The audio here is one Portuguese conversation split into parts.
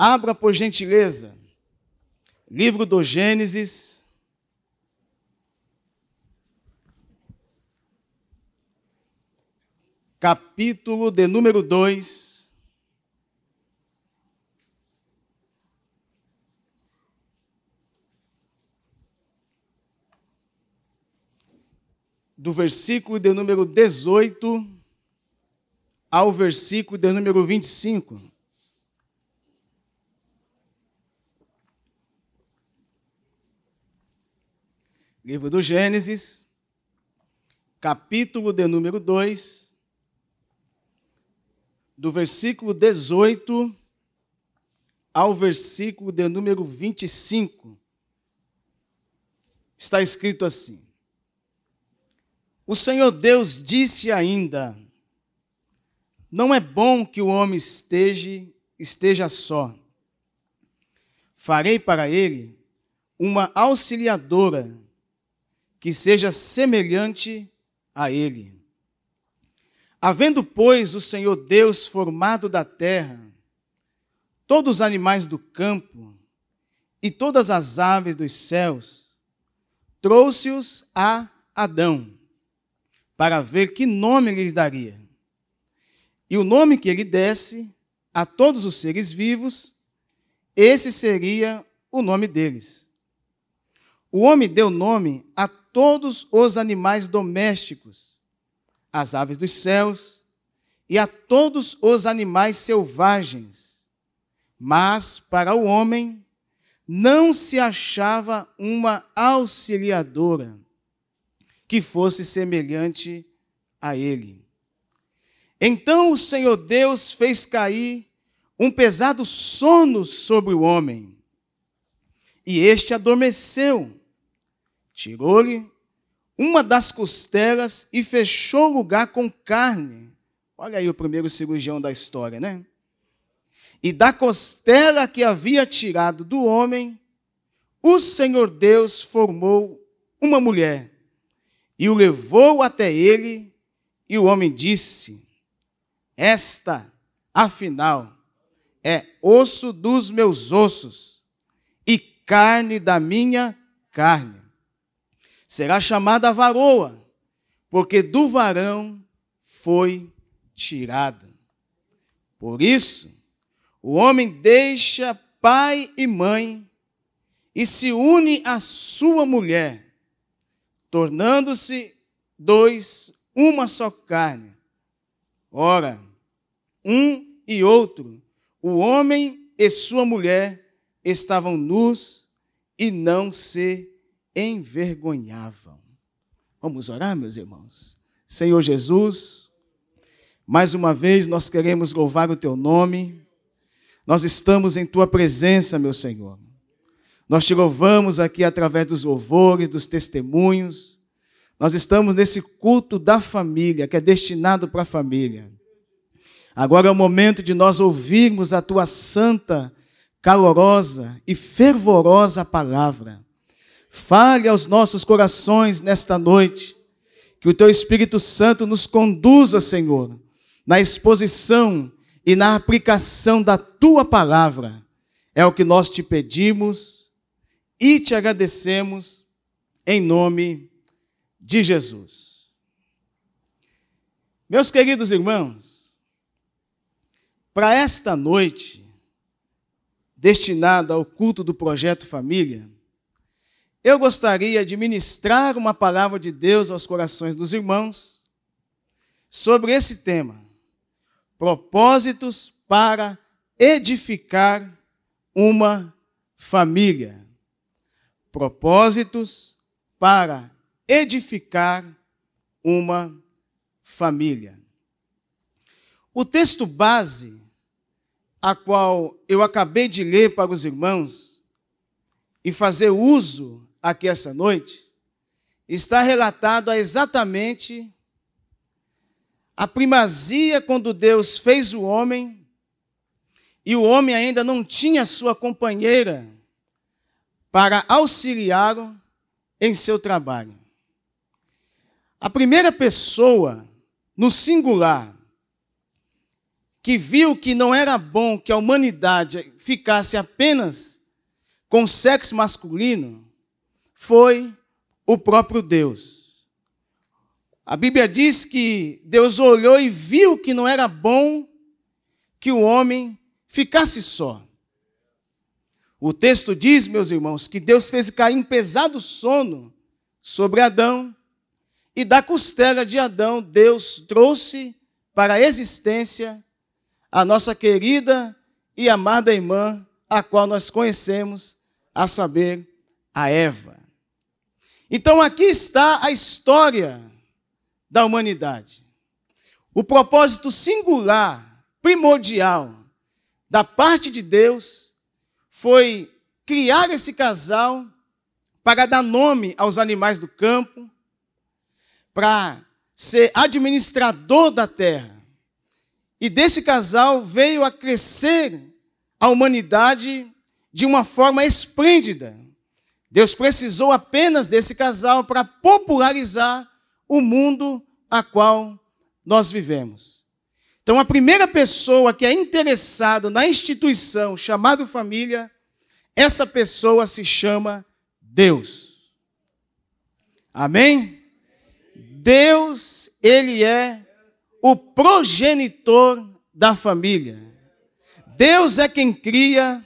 Abra, por gentileza, livro do Gênesis. Capítulo de número 2. Do versículo de número 18 ao versículo de número 25. Livro do Gênesis, capítulo de número 2, do versículo 18 ao versículo de número 25. Está escrito assim: O Senhor Deus disse ainda: Não é bom que o homem esteja esteja só. Farei para ele uma auxiliadora que seja semelhante a ele. Havendo, pois, o Senhor Deus formado da terra, todos os animais do campo e todas as aves dos céus, trouxe-os a Adão, para ver que nome lhes daria. E o nome que ele desse a todos os seres vivos, esse seria o nome deles. O homem deu nome a todos os animais domésticos, as aves dos céus e a todos os animais selvagens. Mas para o homem não se achava uma auxiliadora que fosse semelhante a ele. Então o Senhor Deus fez cair um pesado sono sobre o homem, e este adormeceu. Tirou-lhe uma das costelas e fechou o lugar com carne. Olha aí o primeiro cirurgião da história, né? E da costela que havia tirado do homem, o Senhor Deus formou uma mulher e o levou até ele, e o homem disse: Esta, afinal, é osso dos meus ossos e carne da minha carne será chamada varoa, porque do varão foi tirado. Por isso, o homem deixa pai e mãe e se une à sua mulher, tornando-se dois uma só carne. Ora, um e outro, o homem e sua mulher estavam nus e não se envergonhavam. Vamos orar, meus irmãos? Senhor Jesus, mais uma vez nós queremos louvar o teu nome. Nós estamos em tua presença, meu Senhor. Nós te louvamos aqui através dos louvores, dos testemunhos. Nós estamos nesse culto da família, que é destinado para a família. Agora é o momento de nós ouvirmos a tua santa, calorosa e fervorosa palavra. Fale aos nossos corações nesta noite. Que o teu Espírito Santo nos conduza, Senhor, na exposição e na aplicação da tua palavra. É o que nós te pedimos e te agradecemos em nome de Jesus. Meus queridos irmãos, para esta noite, destinada ao culto do projeto Família, eu gostaria de ministrar uma palavra de Deus aos corações dos irmãos sobre esse tema: propósitos para edificar uma família. Propósitos para edificar uma família. O texto base, a qual eu acabei de ler para os irmãos, e fazer uso aqui essa noite, está relatado exatamente a primazia quando Deus fez o homem e o homem ainda não tinha sua companheira para auxiliá-lo em seu trabalho. A primeira pessoa, no singular, que viu que não era bom que a humanidade ficasse apenas com sexo masculino, foi o próprio Deus. A Bíblia diz que Deus olhou e viu que não era bom que o homem ficasse só. O texto diz, meus irmãos, que Deus fez cair um pesado sono sobre Adão, e da costela de Adão, Deus trouxe para a existência a nossa querida e amada irmã, a qual nós conhecemos, a saber, a Eva. Então aqui está a história da humanidade. O propósito singular, primordial, da parte de Deus foi criar esse casal para dar nome aos animais do campo, para ser administrador da terra. E desse casal veio a crescer a humanidade de uma forma esplêndida. Deus precisou apenas desse casal para popularizar o mundo a qual nós vivemos. Então, a primeira pessoa que é interessada na instituição chamada família, essa pessoa se chama Deus. Amém? Deus, Ele é o progenitor da família. Deus é quem cria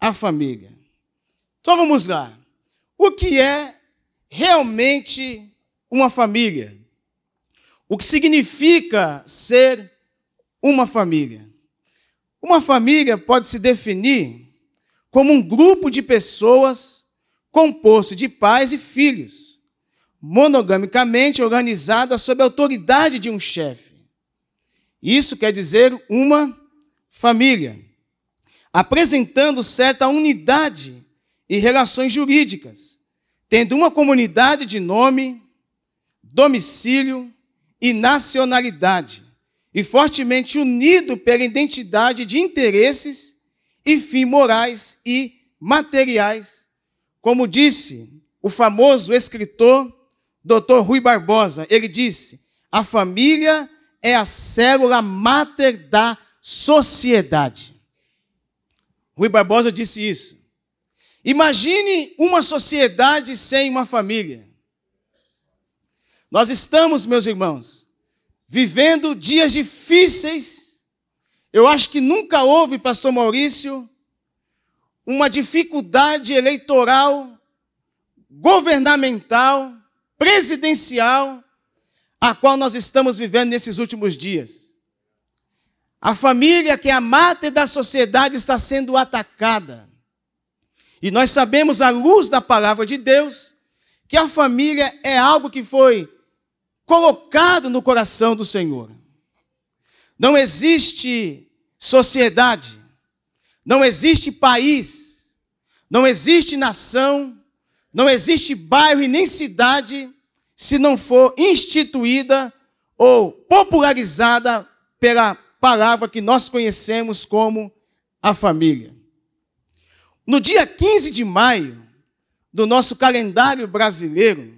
a família. Então vamos lá. O que é realmente uma família? O que significa ser uma família? Uma família pode se definir como um grupo de pessoas composto de pais e filhos monogamicamente organizada sob a autoridade de um chefe. Isso quer dizer uma família, apresentando certa unidade e relações jurídicas, tendo uma comunidade de nome, domicílio e nacionalidade, e fortemente unido pela identidade de interesses e fins morais e materiais, como disse o famoso escritor Dr. Rui Barbosa, ele disse: a família é a célula máter da sociedade. Rui Barbosa disse isso. Imagine uma sociedade sem uma família. Nós estamos, meus irmãos, vivendo dias difíceis. Eu acho que nunca houve, pastor Maurício, uma dificuldade eleitoral, governamental, presidencial a qual nós estamos vivendo nesses últimos dias. A família, que é a máter da sociedade, está sendo atacada. E nós sabemos, à luz da palavra de Deus, que a família é algo que foi colocado no coração do Senhor. Não existe sociedade, não existe país, não existe nação, não existe bairro e nem cidade se não for instituída ou popularizada pela palavra que nós conhecemos como a família. No dia 15 de maio do nosso calendário brasileiro,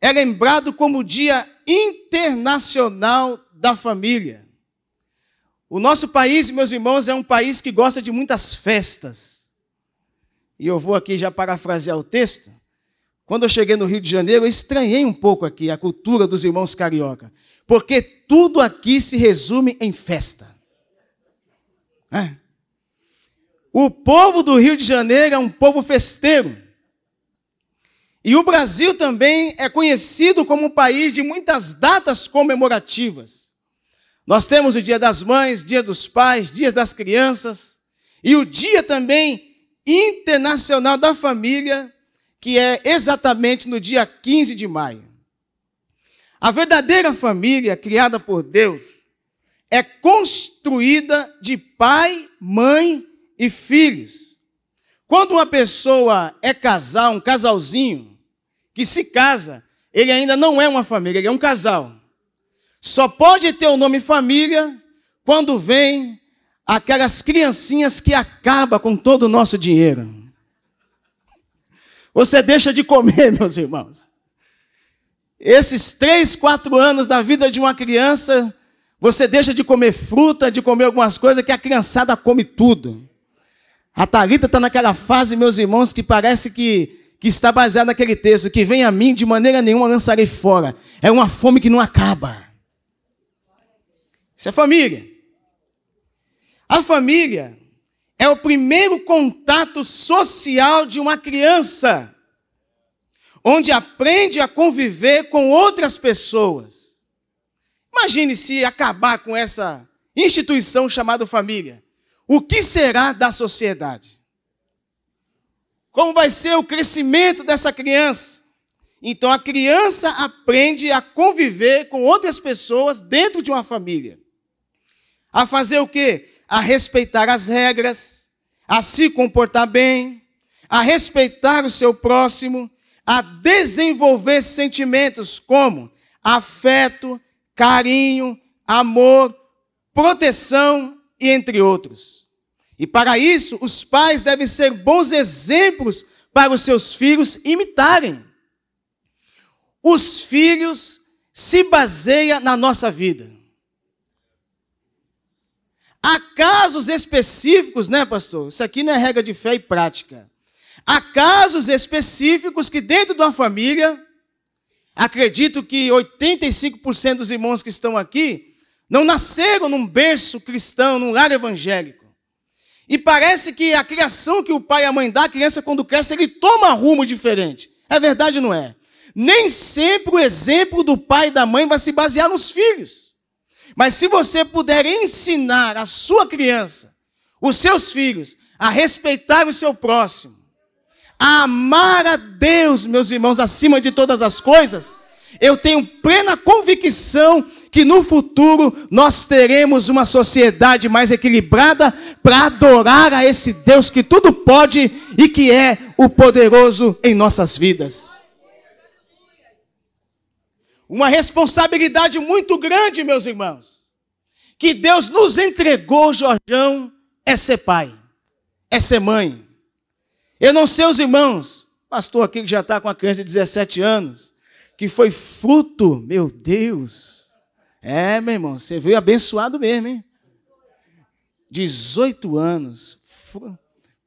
é lembrado como o Dia Internacional da Família. O nosso país, meus irmãos, é um país que gosta de muitas festas. E eu vou aqui já parafrasear o texto. Quando eu cheguei no Rio de Janeiro, eu estranhei um pouco aqui a cultura dos irmãos carioca, porque tudo aqui se resume em festa. É. O povo do Rio de Janeiro é um povo festeiro. E o Brasil também é conhecido como um país de muitas datas comemorativas. Nós temos o Dia das Mães, Dia dos Pais, Dias das Crianças, e o Dia também Internacional da Família, que é exatamente no dia 15 de maio. A verdadeira família criada por Deus é construída de pai, mãe e filhos. Quando uma pessoa é casal, um casalzinho, que se casa, ele ainda não é uma família, ele é um casal. Só pode ter o nome família quando vem aquelas criancinhas que acabam com todo o nosso dinheiro. Você deixa de comer, meus irmãos. Esses três, quatro anos da vida de uma criança, Você deixa de comer fruta, de comer algumas coisas que a criançada come tudo. A Thalita está naquela fase, meus irmãos, que parece que, que está baseada naquele texto, que vem a mim, de maneira nenhuma lançarei fora. É uma fome que não acaba. Isso é família. A família é o primeiro contato social de uma criança, onde aprende a conviver com outras pessoas. Imagine se acabar com essa instituição chamada família. O que será da sociedade? Como vai ser o crescimento dessa criança? Então a criança aprende a conviver com outras pessoas dentro de uma família. A fazer o quê? A respeitar as regras, a se comportar bem, a respeitar o seu próximo, a desenvolver sentimentos como afeto, carinho, amor, proteção e entre outros. E para isso, os pais devem ser bons exemplos para os seus filhos imitarem. Os filhos se baseiam na nossa vida. Há casos específicos, né, pastor? Isso aqui não é regra de fé e prática. Há casos específicos que dentro de uma família, acredito que 85% dos irmãos que estão aqui não nasceram num berço cristão, num lar evangélico. E parece que a criação que o pai e a mãe dá, a criança quando cresce, ele toma rumo diferente. É verdade, não é? Nem sempre o exemplo do pai e da mãe vai se basear nos filhos. Mas se você puder ensinar a sua criança, os seus filhos, a respeitar o seu próximo, a amar a Deus, meus irmãos, acima de todas as coisas, eu tenho plena convicção que no futuro nós teremos uma sociedade mais equilibrada para adorar a esse Deus que tudo pode e que é o poderoso em nossas vidas. Uma responsabilidade muito grande, meus irmãos, que Deus nos entregou, Jorjão, é ser pai, é ser mãe. Eu não sei os irmãos, pastor aqui que já está com a criança de 17 anos, que foi fruto, meu Deus. É, meu irmão, você veio abençoado mesmo, hein? 18 anos,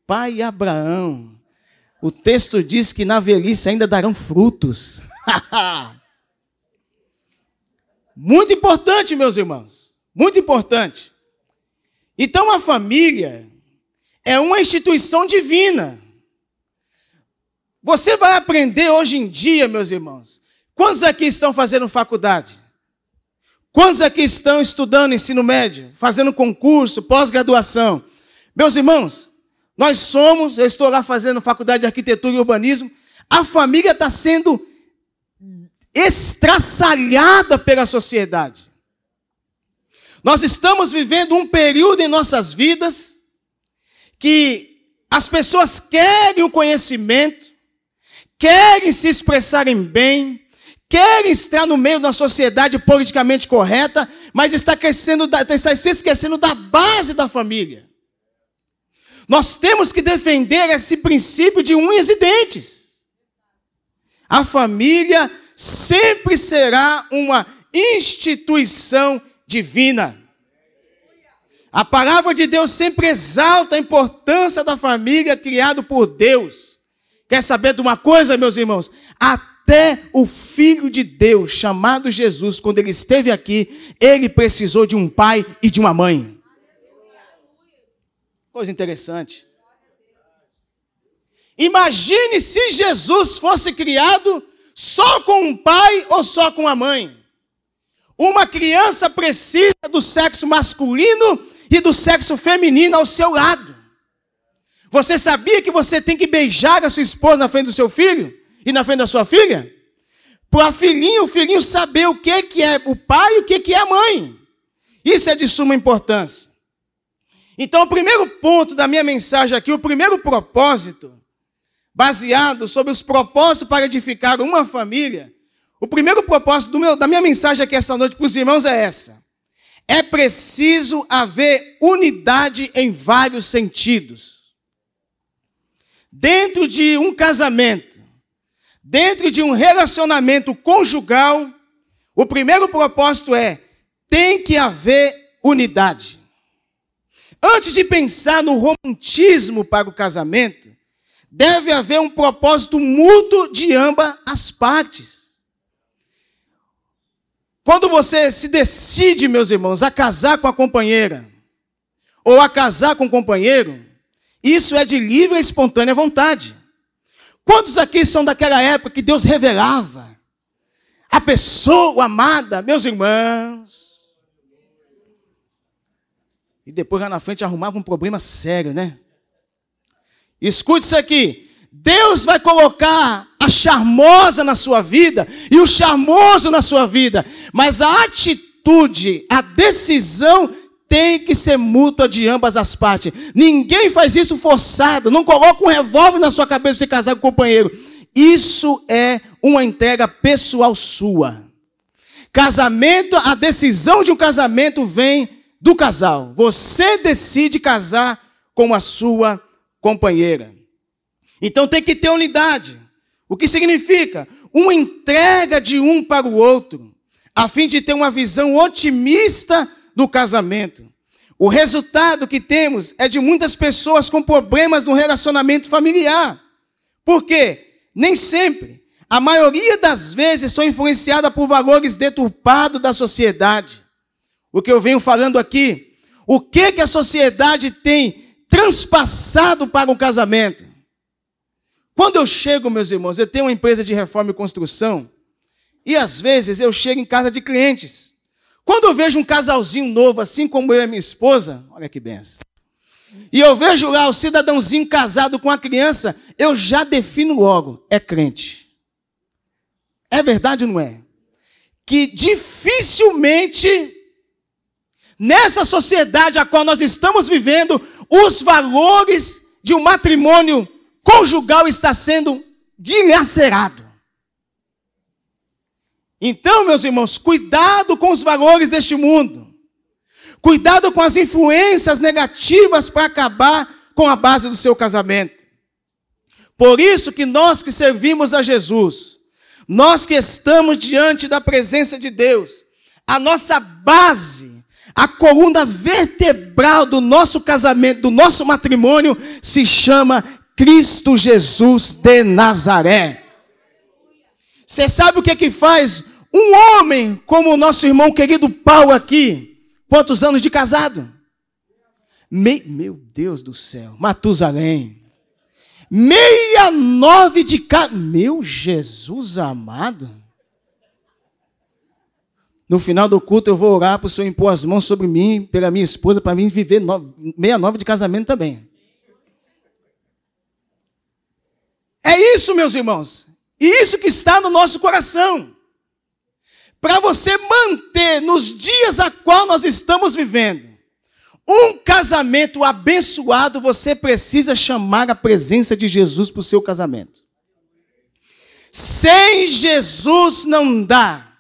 pai Abraão. O texto diz que na velhice ainda darão frutos. Muito importante, meus irmãos. Muito importante. Então a família é uma instituição divina. Você vai aprender hoje em dia, meus irmãos, Quantos aqui estão fazendo faculdade? Quantos aqui estão estudando ensino médio, fazendo concurso, pós-graduação? Meus irmãos, nós somos, eu estou lá fazendo faculdade de arquitetura e urbanismo, a família está sendo estraçalhada pela sociedade. Nós estamos vivendo um período em nossas vidas que as pessoas querem o conhecimento, querem se expressarem bem, quer estar no meio da sociedade politicamente correta, mas está, crescendo, está se esquecendo da base da família. Nós temos que defender esse princípio de unhas e dentes. A família sempre será uma instituição divina. A palavra de Deus sempre exalta a importância da família criada por Deus. Quer saber de uma coisa, meus irmãos? A até o Filho de Deus, chamado Jesus, quando ele esteve aqui, ele precisou de um pai e de uma mãe. Coisa interessante. Imagine se Jesus fosse criado só com um pai ou só com a mãe. Uma criança precisa do sexo masculino e do sexo feminino ao seu lado. Você sabia que você tem que beijar a sua esposa na frente do seu filho? E na frente da sua filha? Para filhinho, o filhinho saber o que, que é o pai e o que, que é a mãe. Isso é de suma importância. Então, o primeiro ponto da minha mensagem aqui, o primeiro propósito, baseado sobre os propósitos para edificar uma família, o primeiro propósito meu, da minha mensagem aqui essa noite para os irmãos é essa. É preciso haver unidade em vários sentidos. Dentro de um casamento, Dentro de um relacionamento conjugal, o primeiro propósito é tem que haver unidade. Antes de pensar no romantismo para o casamento, deve haver um propósito mútuo de ambas as partes. Quando você se decide, meus irmãos, a casar com a companheira, ou a casar com o companheiro, isso é de livre e espontânea vontade. Quantos aqui são daquela época que Deus revelava a pessoa amada, meus irmãos? E depois lá na frente arrumava um problema sério, né? Escute isso aqui. Deus vai colocar a charmosa na sua vida e o charmoso na sua vida, mas a atitude, a decisão tem que ser mútua de ambas as partes. Ninguém faz isso forçado, não coloca um revólver na sua cabeça para você casar com o companheiro. Isso é uma entrega pessoal sua. Casamento, a decisão de um casamento vem do casal. Você decide casar com a sua companheira. Então tem que ter unidade. O que significa? Uma entrega de um para o outro, a fim de ter uma visão otimista do casamento. O resultado que temos é de muitas pessoas com problemas no relacionamento familiar. Por quê? Nem sempre. A maioria das vezes são influenciadas por valores deturpados da sociedade. O que eu venho falando aqui, o que que a sociedade tem transpassado para o casamento? Quando eu chego, meus irmãos, eu tenho uma empresa de reforma e construção, e às vezes eu chego em casa de clientes. Quando eu vejo um casalzinho novo, assim como eu e minha esposa, olha que benção. E eu vejo lá o cidadãozinho casado com a criança, eu já defino logo, é crente. É verdade ou não é? Que dificilmente, nessa sociedade a qual nós estamos vivendo, os valores de um matrimônio conjugal está sendo dilacerado. Então, meus irmãos, cuidado com os valores deste mundo. Cuidado com as influências negativas para acabar com a base do seu casamento. Por isso que nós que servimos a Jesus, nós que estamos diante da presença de Deus, a nossa base, a coluna vertebral do nosso casamento, do nosso matrimônio, se chama Cristo Jesus de Nazaré. Você sabe o que que faz um homem como o nosso irmão querido Paulo aqui? Quantos anos de casado? Me... Meu Deus do céu, Matusalém. Meia nove de casa. Meu Jesus amado. No final do culto eu vou orar para o Senhor impor as mãos sobre mim, pela minha esposa, para mim viver no... meia nove de casamento também. É isso, meus irmãos. E isso que está no nosso coração. Para você manter nos dias a qual nós estamos vivendo um casamento abençoado, você precisa chamar a presença de Jesus para o seu casamento. Sem Jesus não dá.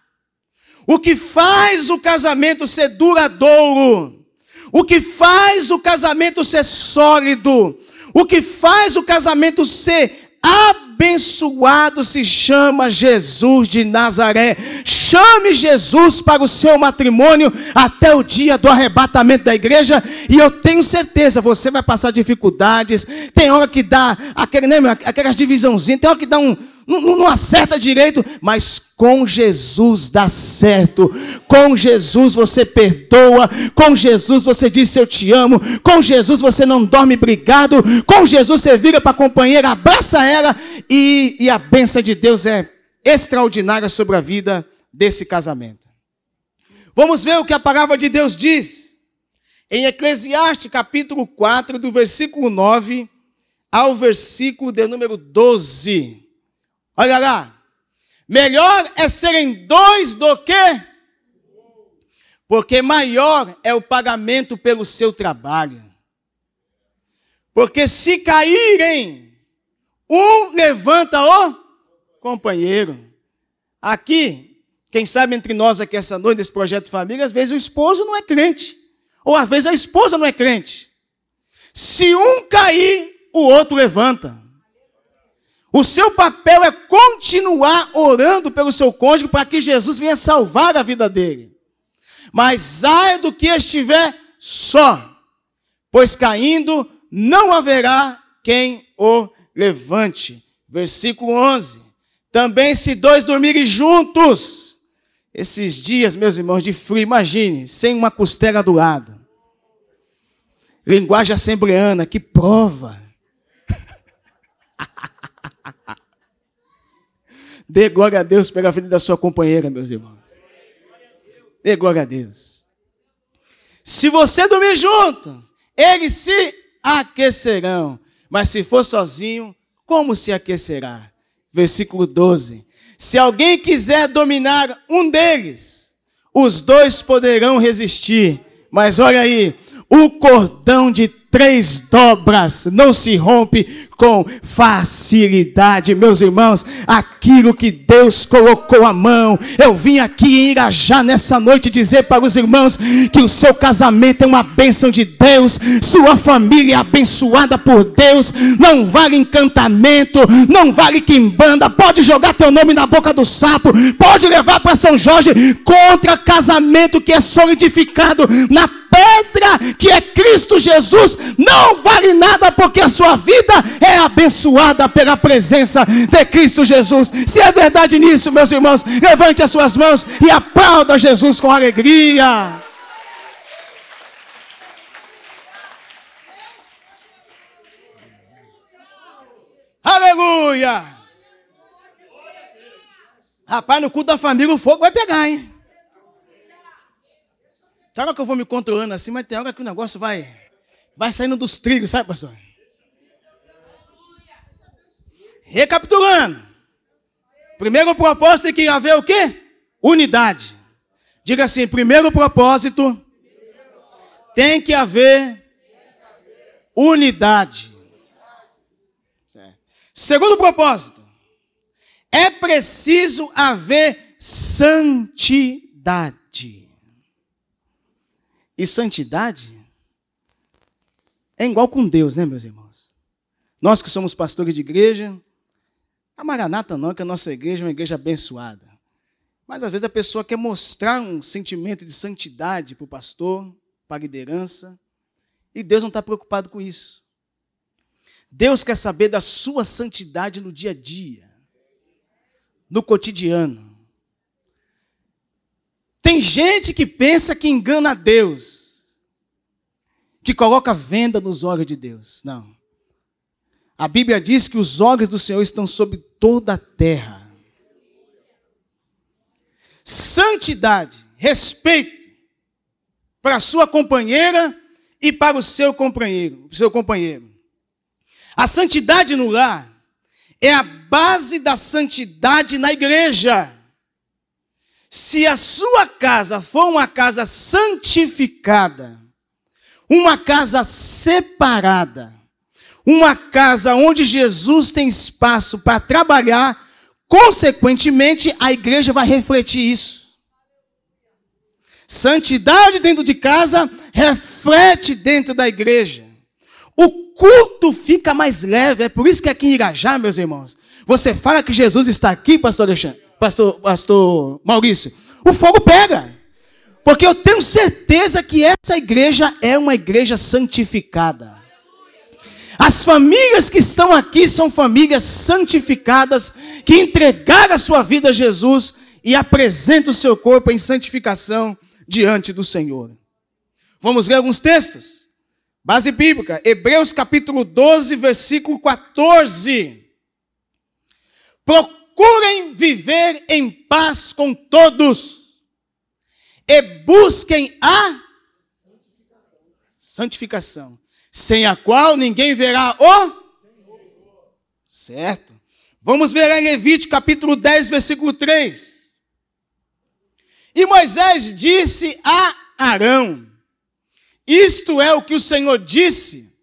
O que faz o casamento ser duradouro, o que faz o casamento ser sólido, o que faz o casamento ser abençoado se chama Jesus de Nazaré. Chame Jesus para o seu matrimônio até o dia do arrebatamento da igreja, e eu tenho certeza, você vai passar dificuldades. Tem hora que dá aquele, né, aquelas divisãozinhas, tem hora que dá um, não, não acerta direito, mas com Jesus dá certo. Com Jesus você perdoa. Com Jesus você diz eu te amo. Com Jesus você não dorme brigado. Com Jesus você vira para a companheira, abraça ela. E, e a bênção de Deus é extraordinária sobre a vida desse casamento. Vamos ver o que a palavra de Deus diz. Em Eclesiastes capítulo 4, do versículo 9 ao versículo de número 12. Olha lá. Melhor é serem dois do que? Porque maior é o pagamento pelo seu trabalho. Porque se caírem, um levanta o companheiro. Aqui, quem sabe entre nós aqui essa noite, desse projeto família, às vezes o esposo não é crente. Ou às vezes a esposa não é crente. Se um cair, o outro levanta. O seu papel é continuar orando pelo seu cônjuge para que Jesus venha salvar a vida dele. Mas ai do que estiver só, pois caindo não haverá quem o levante. Versículo 11. Também se dois dormirem juntos, esses dias, meus irmãos, de frio, imagine, sem uma costela do lado. Linguagem assembleana, que prova. Dê glória a Deus pela vida da sua companheira, meus irmãos. Dê glória a Deus. Se você dormir junto, eles se aquecerão. Mas se for sozinho, como se aquecerá? Versículo 12. Se alguém quiser dominar um deles, os dois poderão resistir. Mas olha aí, o cordão de três dobras não se rompe com facilidade, meus irmãos. Aquilo que Deus colocou a mão, eu vim aqui engajar nessa noite dizer para os irmãos que o seu casamento é uma bênção de Deus, sua família é abençoada por Deus. Não vale encantamento, não vale quimbanda. Pode jogar teu nome na boca do sapo, pode levar para São Jorge contra casamento que é solidificado na pedra que é Cristo Jesus. Não vale nada porque a sua vida é é abençoada pela presença de Cristo Jesus. Se é verdade nisso, meus irmãos, levante as suas mãos e aplauda Jesus com alegria. Aleluia! Rapaz, no culto da família o fogo vai pegar, hein? Tem hora que eu vou me controlando assim, mas tem hora que o negócio vai, vai saindo dos trilhos, sabe, pastor? Recapitulando. Primeiro propósito tem que haver o quê? Unidade. Diga assim, primeiro propósito tem que haver unidade. Segundo propósito, é preciso haver santidade. E santidade é igual com Deus, né, meus irmãos? Nós que somos pastores de igreja, a Maranata não, que a nossa igreja é uma igreja abençoada. Mas às vezes a pessoa quer mostrar um sentimento de santidade para o pastor, para a liderança, e Deus não está preocupado com isso. Deus quer saber da sua santidade no dia a dia, no cotidiano. Tem gente que pensa que engana Deus, que coloca venda nos olhos de Deus. Não. A Bíblia diz que os olhos do Senhor estão sobre toda a terra. Santidade, respeito para a sua companheira e para o seu companheiro, seu companheiro. A santidade no lar é a base da santidade na igreja. Se a sua casa for uma casa santificada, uma casa separada, uma casa onde Jesus tem espaço para trabalhar, consequentemente, a igreja vai refletir isso. Santidade dentro de casa reflete dentro da igreja. O culto fica mais leve. É por isso que aqui em Irajá, meus irmãos, você fala que Jesus está aqui, pastor Alexandre, pastor, pastor Maurício, o fogo pega. Porque eu tenho certeza que essa igreja é uma igreja santificada. As famílias que estão aqui são famílias santificadas, que entregaram a sua vida a Jesus e apresentam o seu corpo em santificação diante do Senhor. Vamos ler alguns textos? Base bíblica, Hebreus capítulo 12, versículo 14. Procurem viver em paz com todos e busquem a santificação sem a qual ninguém verá o certo. Vamos ver em Levítico capítulo 10, versículo 3. E Moisés disse a Arão: Isto é o que o Senhor disse: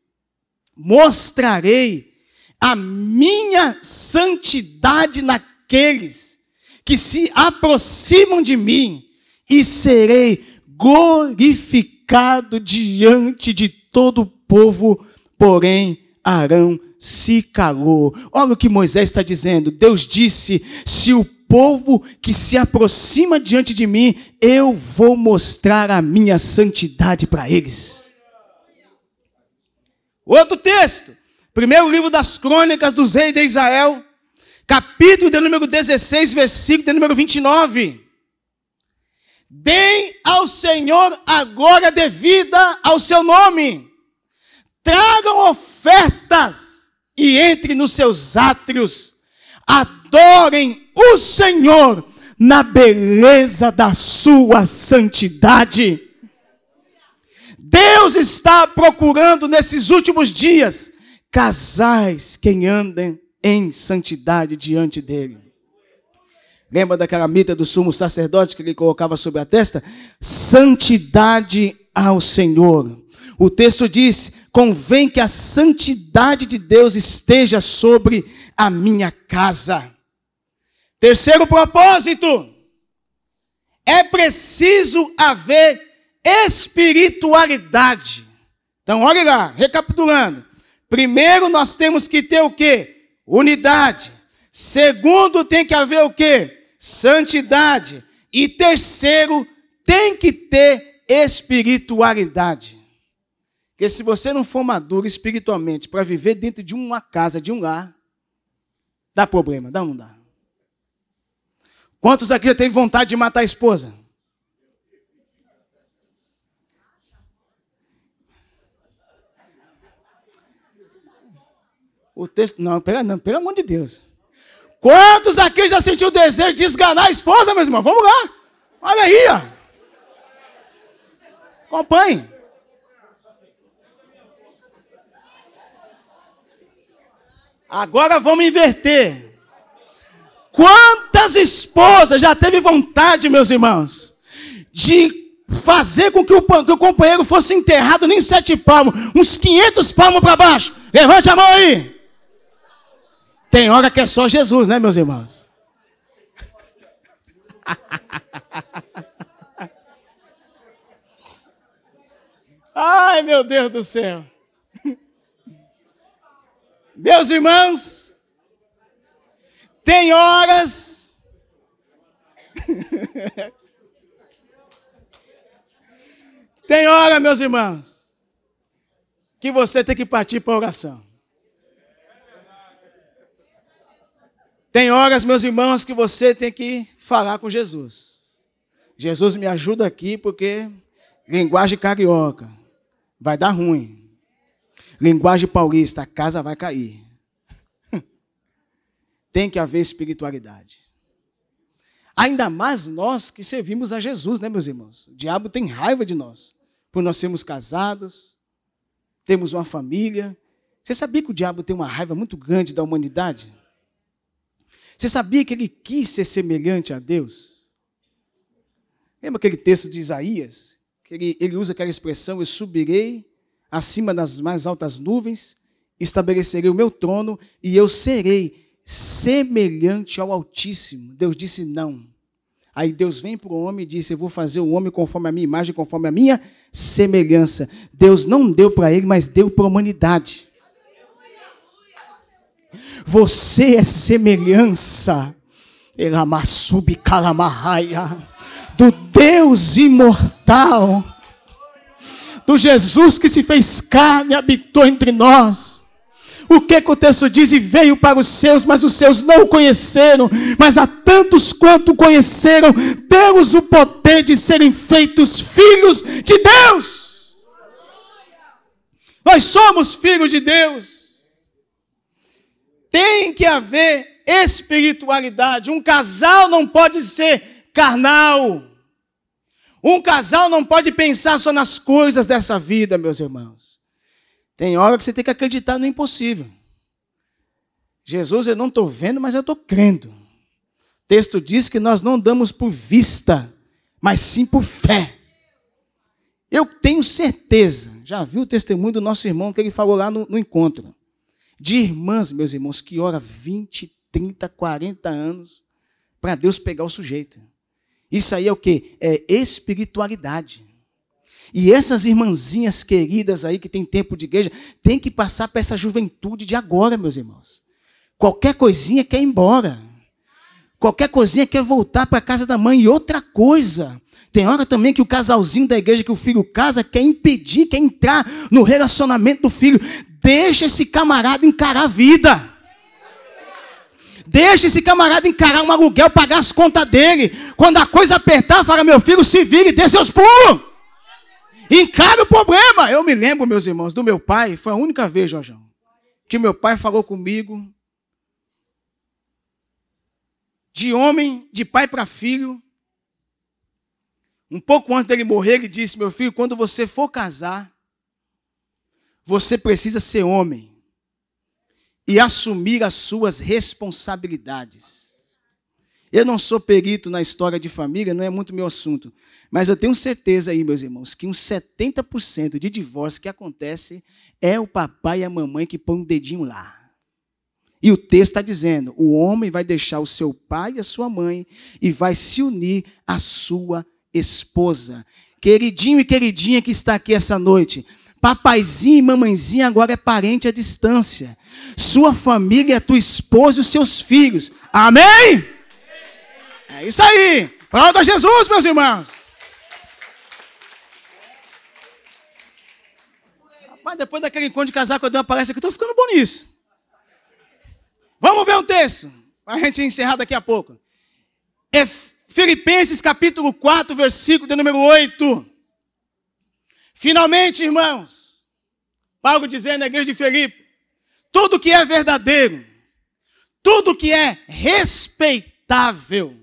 Mostrarei a minha santidade naqueles que se aproximam de mim, e serei glorificado diante de todo o povo, porém, Arão se calou. Olha o que Moisés está dizendo. Deus disse: se o povo que se aproxima diante de mim, eu vou mostrar a minha santidade para eles. Outro texto, primeiro livro das crônicas dos reis de Israel, capítulo de número 16, versículo de número 29. Deem ao Senhor a glória devida ao seu nome. Tragam ofertas e entre nos seus átrios. Adorem o Senhor na beleza da sua santidade. Deus está procurando nesses últimos dias casais que andem em santidade diante dele. Lembra daquela mita do sumo sacerdote que ele colocava sobre a testa? Santidade ao Senhor. O texto diz: convém que a santidade de Deus esteja sobre a minha casa. Terceiro propósito: é preciso haver espiritualidade. Então, olha lá, recapitulando. Primeiro, nós temos que ter o quê? Unidade. Segundo, tem que haver o quê? Santidade. E terceiro, tem que ter espiritualidade. Porque se você não for maduro espiritualmente para viver dentro de uma casa, de um lar, dá problema, dá ou não dá? Quantos aqui já teve vontade de matar a esposa? O texto. Não, pera, não, pelo amor de Deus. Quantos aqui já sentiu o desejo de esganar a esposa, meus irmãos? Vamos lá. Olha aí, ó. Acompanhe. Agora vamos inverter. Quantas esposas já teve vontade, meus irmãos, de fazer com que o, que o companheiro fosse enterrado nem sete palmos, uns 500 palmos para baixo? Levante a mão aí. Tem hora que é só Jesus, né, meus irmãos? Ai, meu Deus do céu. Meus irmãos, tem horas. tem hora, meus irmãos, que você tem que partir para a oração. Tem horas, meus irmãos, que você tem que falar com Jesus. Jesus me ajuda aqui porque linguagem carioca vai dar ruim. Linguagem paulista, a casa vai cair. Tem que haver espiritualidade. Ainda mais nós que servimos a Jesus, né, meus irmãos? O diabo tem raiva de nós, por nós sermos casados, temos uma família. Você sabia que o diabo tem uma raiva muito grande da humanidade? Você sabia que ele quis ser semelhante a Deus? Lembra aquele texto de Isaías? Que ele, ele usa aquela expressão: Eu subirei acima das mais altas nuvens, estabelecerei o meu trono e eu serei semelhante ao Altíssimo. Deus disse não. Aí Deus vem para o homem e disse: Eu vou fazer o homem conforme a minha imagem, conforme a minha semelhança. Deus não deu para ele, mas deu para a humanidade. Você é semelhança, do Deus imortal, do Jesus que se fez carne e habitou entre nós. O que, que o texto diz? E veio para os seus, mas os seus não o conheceram. Mas a tantos quanto o conheceram, deu-os o poder de serem feitos filhos de Deus. Nós somos filhos de Deus. Tem que haver espiritualidade. Um casal não pode ser carnal. Um casal não pode pensar só nas coisas dessa vida, meus irmãos. Tem hora que você tem que acreditar no impossível. Jesus, eu não estou vendo, mas eu estou crendo. O texto diz que nós não damos por vista, mas sim por fé. Eu tenho certeza, já vi o testemunho do nosso irmão que ele falou lá no, no encontro de irmãs, meus irmãos, que ora 20, 30, 40 anos para Deus pegar o sujeito. Isso aí é o que? É espiritualidade. E essas irmãzinhas queridas aí que tem tempo de igreja, tem que passar para essa juventude de agora, meus irmãos. Qualquer coisinha quer ir embora. Qualquer coisinha quer voltar para a casa da mãe. E outra coisa, tem hora também que o casalzinho da igreja que o filho casa quer impedir, quer entrar no relacionamento do filho. Deixa esse camarada encarar a vida. Deixa esse camarada encarar um aluguel, pagar as contas dele. Quando a coisa apertar, fala, meu filho, se vire dê seus pulos. Encara o problema. Eu me lembro, meus irmãos, do meu pai, foi a única vez, Jorjão, que meu pai falou comigo de homem, de pai para filho. Um pouco antes dele morrer, ele disse: Meu filho, quando você for casar, você precisa ser homem e assumir as suas responsabilidades. Eu não sou perito na história de família, não é muito meu assunto. Mas eu tenho certeza aí, meus irmãos, que uns 70% de divórcio que acontece é o papai e a mamãe que põem o um dedinho lá. E o texto está dizendo: o homem vai deixar o seu pai e a sua mãe e vai se unir à sua esposa. Queridinho e queridinha que está aqui essa noite, papaizinho e mamãezinha agora é parente à distância. Sua família é tua esposa e os seus filhos. Amém? É isso aí. Prova Jesus, meus irmãos. Rapaz, depois daquele encontro de quando eu dei uma palestra aqui, estou ficando bom nisso. Vamos ver um texto, para a gente encerrar daqui a pouco. É Filipenses capítulo 4, versículo de número 8. Finalmente, irmãos, Paulo dizendo na igreja de Filipe, tudo que é verdadeiro, tudo que é respeitável,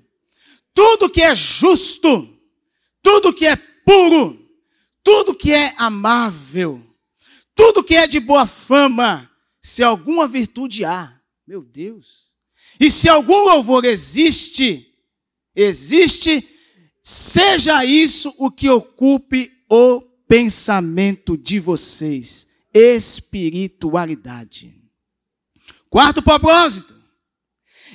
tudo que é justo, tudo que é puro, tudo que é amável, tudo que é de boa fama, se alguma virtude há, meu Deus. E se algum louvor existe, existe, seja isso o que ocupe o pensamento de vocês. Espiritualidade. Quarto propósito.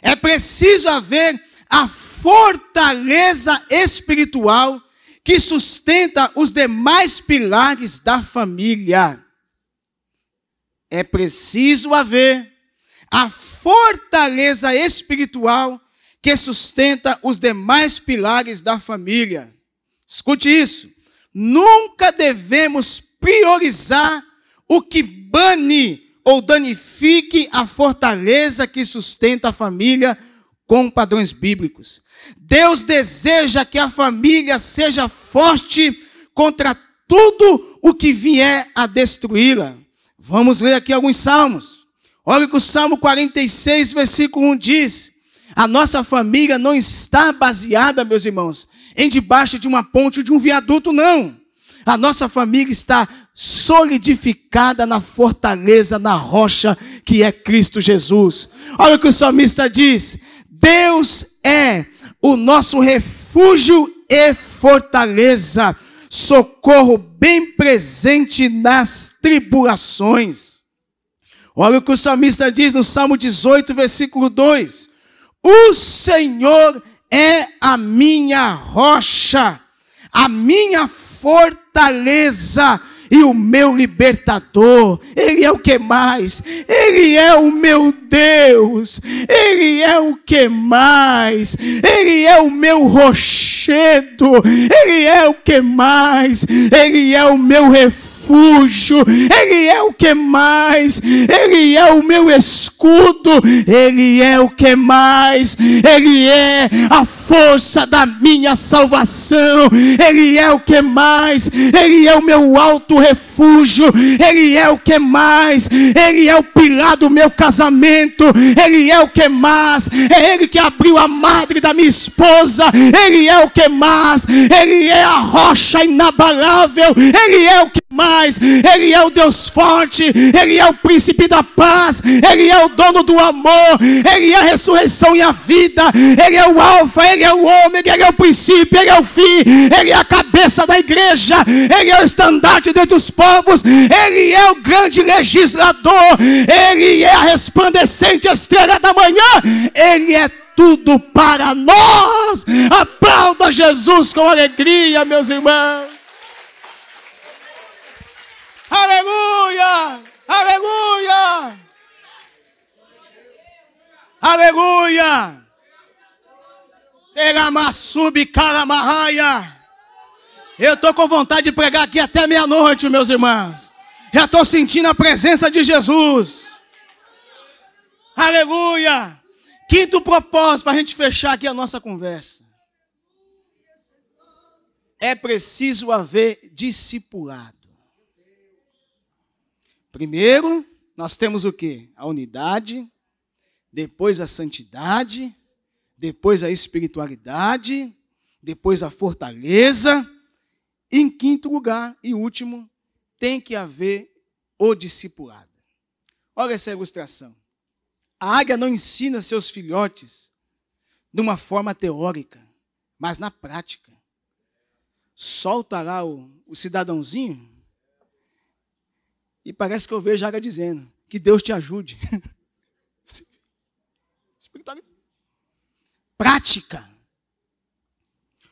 É preciso haver a fortaleza espiritual que sustenta os demais pilares da família. É preciso haver a fortaleza espiritual que sustenta os demais pilares da família. Escute isso. Nunca devemos priorizar o que bane ou danifique a fortaleza que sustenta a família com padrões bíblicos. Deus deseja que a família seja forte contra tudo o que vier a destruí-la. Vamos ler aqui alguns salmos. Olha o que o Salmo 46, versículo 1 diz: A nossa família não está baseada, meus irmãos, em debaixo de uma ponte ou de um viaduto, não. A nossa família está solidificada na fortaleza, na rocha que é Cristo Jesus. Olha o que o salmista diz: Deus é o nosso refúgio e fortaleza, socorro bem presente nas tribulações. Olha o que o salmista diz no Salmo 18, versículo 2: O Senhor é a minha rocha, a minha fortaleza e o meu libertador. Ele é o que mais? Ele é o meu Deus. Ele é o que mais? Ele é o meu rochedo. Ele é o que mais? Ele é o meu refúgio refúgio, Ele é o que mais, Ele é o meu escudo, Ele é o que mais, Ele é a força da minha salvação, Ele é o que mais, Ele é o meu alto refúgio, Ele é o que mais, Ele é o pilar do meu casamento, Ele é o que mais, é Ele que abriu a madre da minha esposa, Ele é o que mais, Ele é a rocha inabalável, Ele é o que mais, Ele é o Deus forte, Ele é o príncipe da paz, Ele é o dono do amor, Ele é a ressurreição e a vida, Ele é o Alfa, Ele é o Ômega, Ele é o princípio, Ele é o fim, Ele é a cabeça da igreja, Ele é o estandarte dentre os povos, Ele é o grande legislador, Ele é a resplandecente estrela da manhã, Ele é tudo para nós. Aplauda Jesus com alegria, meus irmãos. Aleluia! Aleluia! Aleluia! Teramassub Kalamarraia. Eu estou com vontade de pregar aqui até meia-noite, meus irmãos. Já estou sentindo a presença de Jesus. Aleluia. Quinto propósito para a gente fechar aqui a nossa conversa. É preciso haver discipulado. Primeiro, nós temos o que? A unidade, depois a santidade, depois a espiritualidade, depois a fortaleza. Em quinto lugar e último, tem que haver o discipulado. Olha essa ilustração. A águia não ensina seus filhotes de uma forma teórica, mas na prática. Solta lá o, o cidadãozinho e parece que eu vejo a águia dizendo: Que Deus te ajude. Prática.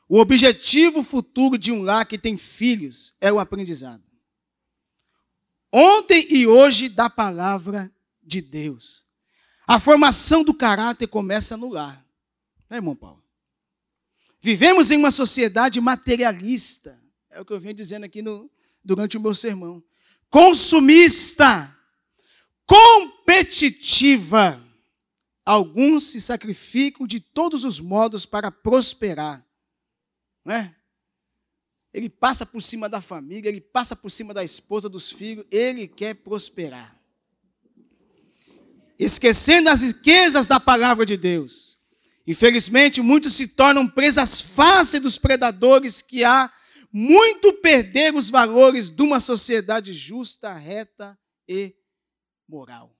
O objetivo futuro de um lar que tem filhos é o aprendizado. Ontem e hoje da palavra de Deus. A formação do caráter começa no lar. Né, irmão Paulo? Vivemos em uma sociedade materialista. É o que eu venho dizendo aqui no, durante o meu sermão. Consumista. Competitiva. Alguns se sacrificam de todos os modos para prosperar. Não é? Ele passa por cima da família, ele passa por cima da esposa, dos filhos, ele quer prosperar. Esquecendo as riquezas da palavra de Deus. Infelizmente, muitos se tornam presas fáceis dos predadores que há muito perder os valores de uma sociedade justa, reta e moral.